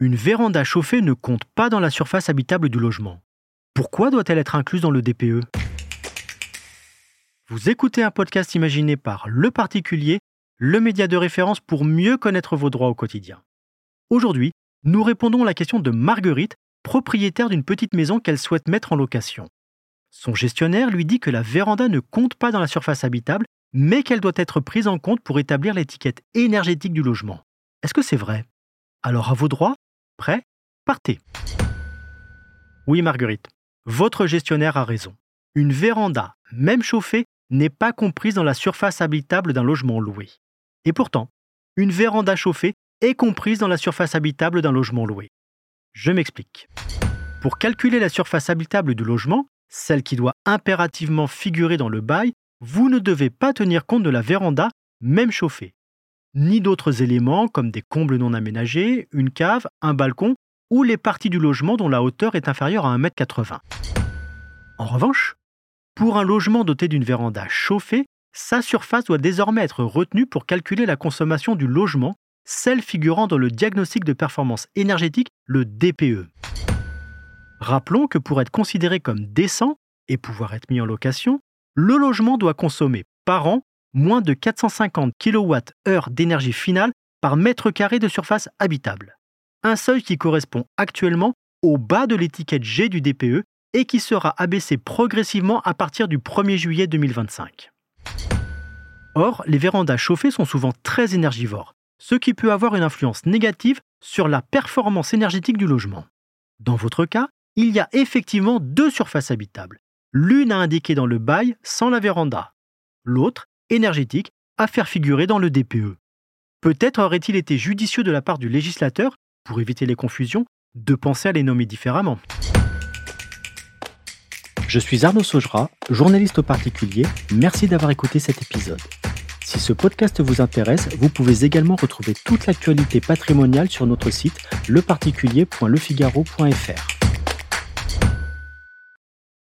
Une véranda chauffée ne compte pas dans la surface habitable du logement. Pourquoi doit-elle être incluse dans le DPE Vous écoutez un podcast imaginé par Le Particulier, le média de référence pour mieux connaître vos droits au quotidien. Aujourd'hui, nous répondons à la question de Marguerite, propriétaire d'une petite maison qu'elle souhaite mettre en location. Son gestionnaire lui dit que la véranda ne compte pas dans la surface habitable, mais qu'elle doit être prise en compte pour établir l'étiquette énergétique du logement. Est-ce que c'est vrai? Alors à vos droits Prêt Partez Oui Marguerite, votre gestionnaire a raison. Une véranda, même chauffée, n'est pas comprise dans la surface habitable d'un logement loué. Et pourtant, une véranda chauffée est comprise dans la surface habitable d'un logement loué. Je m'explique. Pour calculer la surface habitable du logement, celle qui doit impérativement figurer dans le bail, vous ne devez pas tenir compte de la véranda, même chauffée ni d'autres éléments comme des combles non aménagés, une cave, un balcon ou les parties du logement dont la hauteur est inférieure à 1m80. En revanche, pour un logement doté d'une véranda chauffée, sa surface doit désormais être retenue pour calculer la consommation du logement, celle figurant dans le diagnostic de performance énergétique, le DPE. Rappelons que pour être considéré comme décent et pouvoir être mis en location, le logement doit consommer par an moins de 450 kWh d'énergie finale par mètre carré de surface habitable. Un seuil qui correspond actuellement au bas de l'étiquette G du DPE et qui sera abaissé progressivement à partir du 1er juillet 2025. Or, les vérandas chauffées sont souvent très énergivores, ce qui peut avoir une influence négative sur la performance énergétique du logement. Dans votre cas, il y a effectivement deux surfaces habitables. L'une à indiquer dans le bail sans la véranda, l'autre énergétique à faire figurer dans le DPE. Peut-être aurait-il été judicieux de la part du législateur, pour éviter les confusions, de penser à les nommer différemment. Je suis Arnaud Saugera, journaliste au particulier. Merci d'avoir écouté cet épisode. Si ce podcast vous intéresse, vous pouvez également retrouver toute l'actualité patrimoniale sur notre site leparticulier.lefigaro.fr.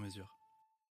mesure.